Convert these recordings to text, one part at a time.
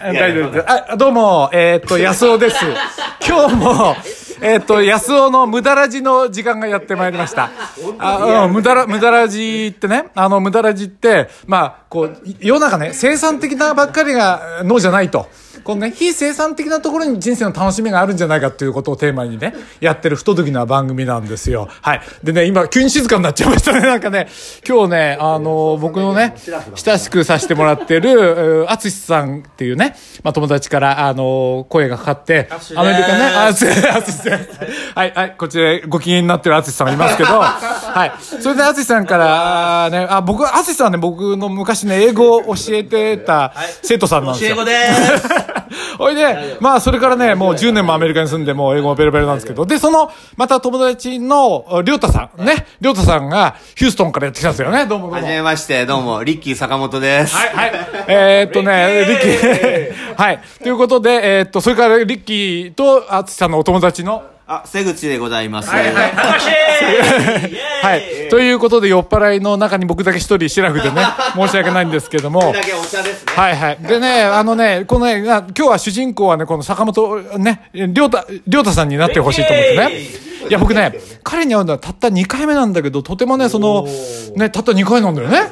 大丈夫です。あ、どうも、えーっと、安尾です。今日も、えーっと、安尾の無駄ラジの時間がやってまいりました。あ、うん、無駄ら、無駄ラジってね、あの、無駄ラジって、まあ、こう、世の中ね、生産的なばっかりが脳じゃないと。このね、非生産的なところに人生の楽しみがあるんじゃないかっていうことをテーマにね、やってる不届きな番組なんですよ。はい。でね、今、急に静かになっちゃいましたね。なんかね、今日ね、あの、僕のね、親しくさせてもらってる、あつしさんっていうね、まあ、友達から、あの、声がかかって、アメリカね、あつし、あつしさん。はい、はい、こちらでご機嫌になってるあつしさんがいますけど、はい。それであつしさんから、あね、あ、僕、あつしさんはね、僕の昔ね、英語を教えてた生徒さんなんですよ。教え子です ほいで、まあ、それからね、もう10年もアメリカに住んで、もう英語もベロベロなんですけど、で、その、また友達の、りょうたさん、ね、りょうたさんが、ヒューストンからやってきたんですよね、どうもどうも。はじめまして、どうも、リッキー坂本です。はい、はい。えーっとね、リッキー。はい。ということで、えーっと、それからリッキーと、あつしさんのお友達の、あ、瀬口でございます。はいはいはい。ということで、酔っ払いの中に僕だけ一人シラフでね、申し訳ないんですけども。これだけお茶ですね。はいはい。でね、あのね、このね、あ今日は主人公はね、この坂本、ね、りょうた、りょうたさんになってほしいと思ってね。いや、僕ね、彼に会うのはたった2回目なんだけど、とてもね、その、ね、たった2回なんだよね。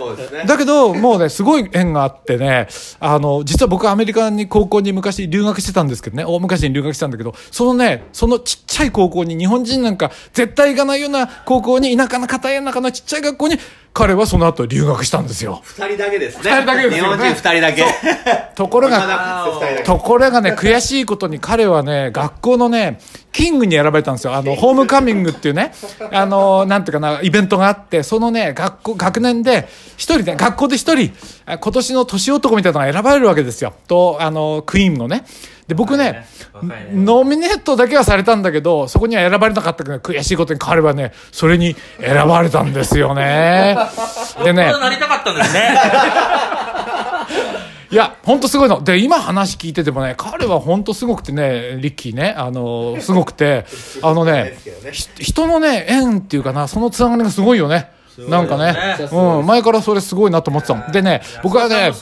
だけど、もうね、すごい縁があってね、あの、実は僕はアメリカに高校に昔留学してたんですけどね、大昔に留学してたんだけど、そのね、そのちっちゃい高校に日本人なんか絶対行かないような高校に、田舎の片田舎のちっちゃい学校に、彼はその後留学したんですよ。二人だけですね。二人だけですよね日本人二人だけ。ところが。ところがね、悔しいことに彼はね、学校のね、キングに選ばれたんですよ。あの、ホームカミングっていうね、あの、なんていうかな、イベントがあって、そのね、学校、学年で、一人ね、学校で一人、あ今年の年男みたいなのが選ばれるわけですよ。と、あの、クイーンのね。で、僕ね、ノミネートだけはされたんだけど、そこには選ばれなかったけど、悔しいことに彼はね、それに選ばれたんですよね。でね、なりたかったんですね。いや、ほんとすごいの。で、今話聞いててもね、彼はほんとすごくてね、リッキーね、あの、すごくて、あのね、ひ人のね、縁っていうかな、そのつながりがすごいよね。なんかねね、うん、前からそれすごいなと思ってたもん。でね、僕はね。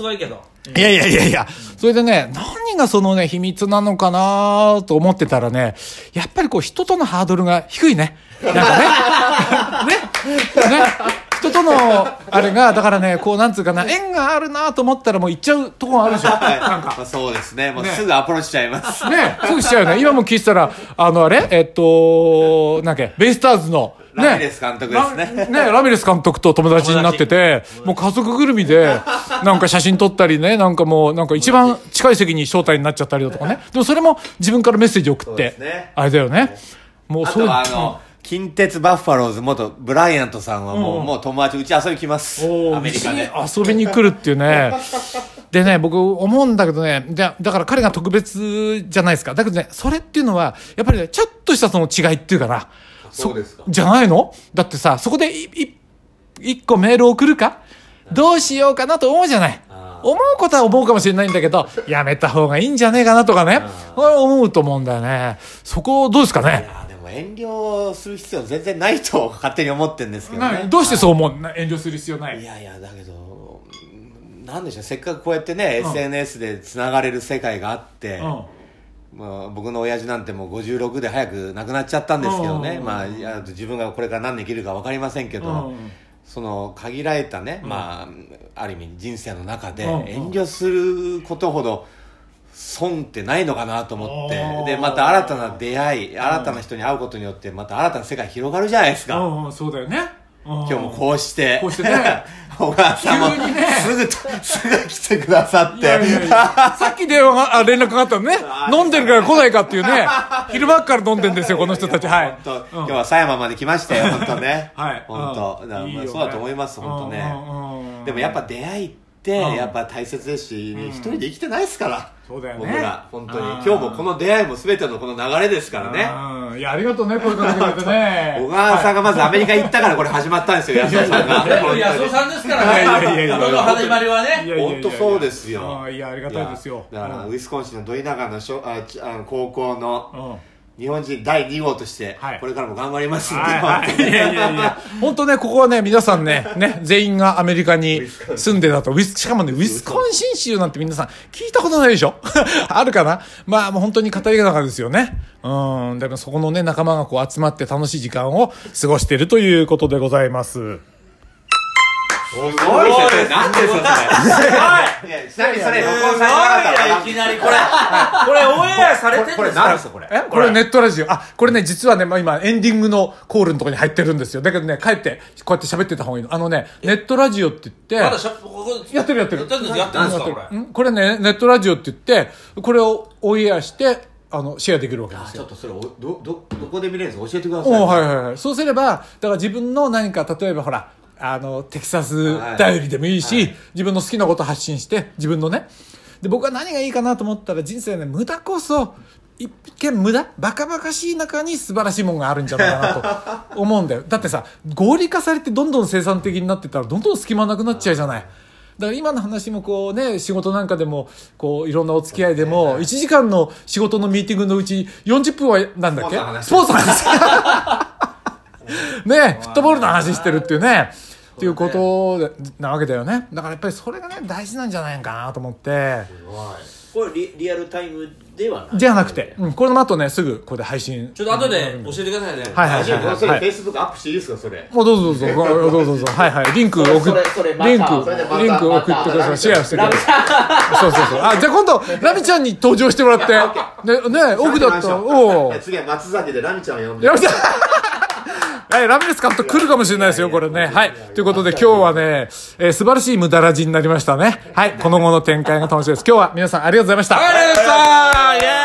いやいやいやいや、それでね、何がそのね、秘密なのかなと思ってたらね、やっぱりこう人とのハードルが低いね。なんかね。ね。ね。人との、あれが、だからね、こう、なんつうかな、縁があるなと思ったらもう行っちゃうとこがあるでしょ。なんか。まあそうですね。もうねすぐアプローチしちゃいます。ね、すぐしちゃうよね。今も聞いてたら、あの、あれ？えっと、なんだっけ、ベイスターズの、ね。ラミレス監督ですねラね、ラミレス監督と友達になってて、もう家族ぐるみで、なんか写真撮ったりね、なんかもう、なんか一番近い席に招待になっちゃったりだとかね。でもそれも自分からメッセージ送ってね、あれだよね。もうあとそういう。はあの、近鉄バッファローズ元ブライアントさんはもう、もう友達うち遊び来ます。アメリカで。遊びに来るっていうね。でね、僕思うんだけどね、でだから彼が特別じゃないですか。だけどね、それっていうのは、やっぱりね、ちょっとしたその違いっていうかな。そうですかじゃないの？だってさ、そこで一個メール送るか？どうしようかなと思うじゃない。思うことは思うかもしれないんだけど、やめた方がいいんじゃねえかなとかね。思うと思うんだよね。そこどうですかいねも遠慮する必要全然ないと 勝手に思ってるんですけどね。などうしてそう思う？な遠慮する必要ない。いやいや、だけど、うんなんでしょう、せっかくこうやってね、SNS で繋がれる世界があって、うん。まあ、僕の親父なんてもう56で早く亡くなっちゃったんですけどね、うん。まあ、自分がこれから何年生きるか分かりませんけど、うん。その限られたね、まあ、ある意味人生の中でうん。遠慮することほど損ってないのかなと思って。でまた新たな出会い新たな人に会うことによってまた新たな世界広がるじゃないですか、うんうん、そうだよね。今今日もこうして。こうしてね。小川さんも急にね。すぐとすぐ来てくださって。いやいやいや。さっき電話が、あ、連絡があったのね。飲んでるから来ないかっていうね。昼間っから飲んでんですよ、この人たち。はい。本当。今日は狭山まで来ましたよ、本当ね。はい。本当。うん。そうだと思います、本当ね。うんうんうん。でもやっぱ出会いって、うんやっぱ大切ですし、一人で生きてないですから。そうだよね僕ら、本当に。うん今日もこの出会いも全てのこの流れですからね。うん。いや、ありがとうね、声かけてくれてね。小川さんがまずアメリカ行ったからこれ始まったんですよ、安田さんが。でも安尾さんですからいやいやいやいやね。この始まりはいね。やいやいや本当そうですよ。うんいや、ありがたいですよ。だから、うんウィスコンシンのど田舎の小あちあの高校の、うん日本人第2号としてはい、これからも頑張りますんで、はいはい。いやいやいや。本当ね、ここはね、皆さんね、ね、全員がアメリカに住んでたと。ウィス、しかもね、ウィスコンシン州なんて皆さん聞いたことないでしょ？あるかな？まあ、もう本当に語りが中ですよね。うん。でもそこのね、仲間がこう集まって楽しい時間を過ごしているということでございます。すごいですね。なんですか、それ。いや、ちなみにそれ、録音されてなかったらいきなりこれ、これオンエアされてるんこれですか何ですか、これ。えこれネットラジオ。あ、これね、実はね、まあ今、エンディングのコールのところに入ってるんですよ。だけどね、帰って、こうやって喋ってた方がいいの。あのね、ネットラジオって言って、まだしゃ、ここやってるやってるやってるんですやってるんですかこれ。ん？これね、ネットラジオって言って、これをオンエアして、あの、シェアできるわけですよ。ちょっとそれ、おど、ど、どこで見れるんですか？教えてください。おはいはいはい。そうすれば、だから自分の何か、例えばほら、あの、テキサス頼りでもいいし、はい自分の好きなこと発信して、自分のね。で、僕は何がいいかなと思ったら、人生ね、無駄こそ、一見無駄バカバカしい中に素晴らしいものがあるんじゃないかなと思うんだよ。だってさ、合理化されてどんどん生産的になってったら、どんどん隙間なくなっちゃうじゃない。だから今の話もこうね、仕事なんかでも、こういろんなお付き合いでも、1時間の仕事のミーティングのうち40分はなんだっけ？スポーツの話。ねフットボールの話してるっていうね。っていうことでなわけだよね。だからやっぱりそれがね、大事なんじゃないかなと思って。これリリアルタイムではないじゃなくて、うん、この後ね、すぐこれで配信。ちょっと後で教えてくださいね。はいはいはいはい。それ、はいフェイスブックアップしていいですか、それ？もうどうぞどうぞ、どうぞどうぞ。はいはい。リンク送っそれそれまたリンク、リンク送ってください。シェアしてください。そうそうそう。あ、じゃあ今度、ラミちゃんに登場してもらって。ね、ね、奥だったら、おお。次は松崎でラミちゃんを呼んで。やめてはい、ラミレス監督来るかもしれないですよ、これね。はい。ということで今日はね、えー素晴らしい無駄ラジになりましたね。はい。この後の展開が楽しいです。今日は皆さんありがとうございました。ありがとうございましたイエーイ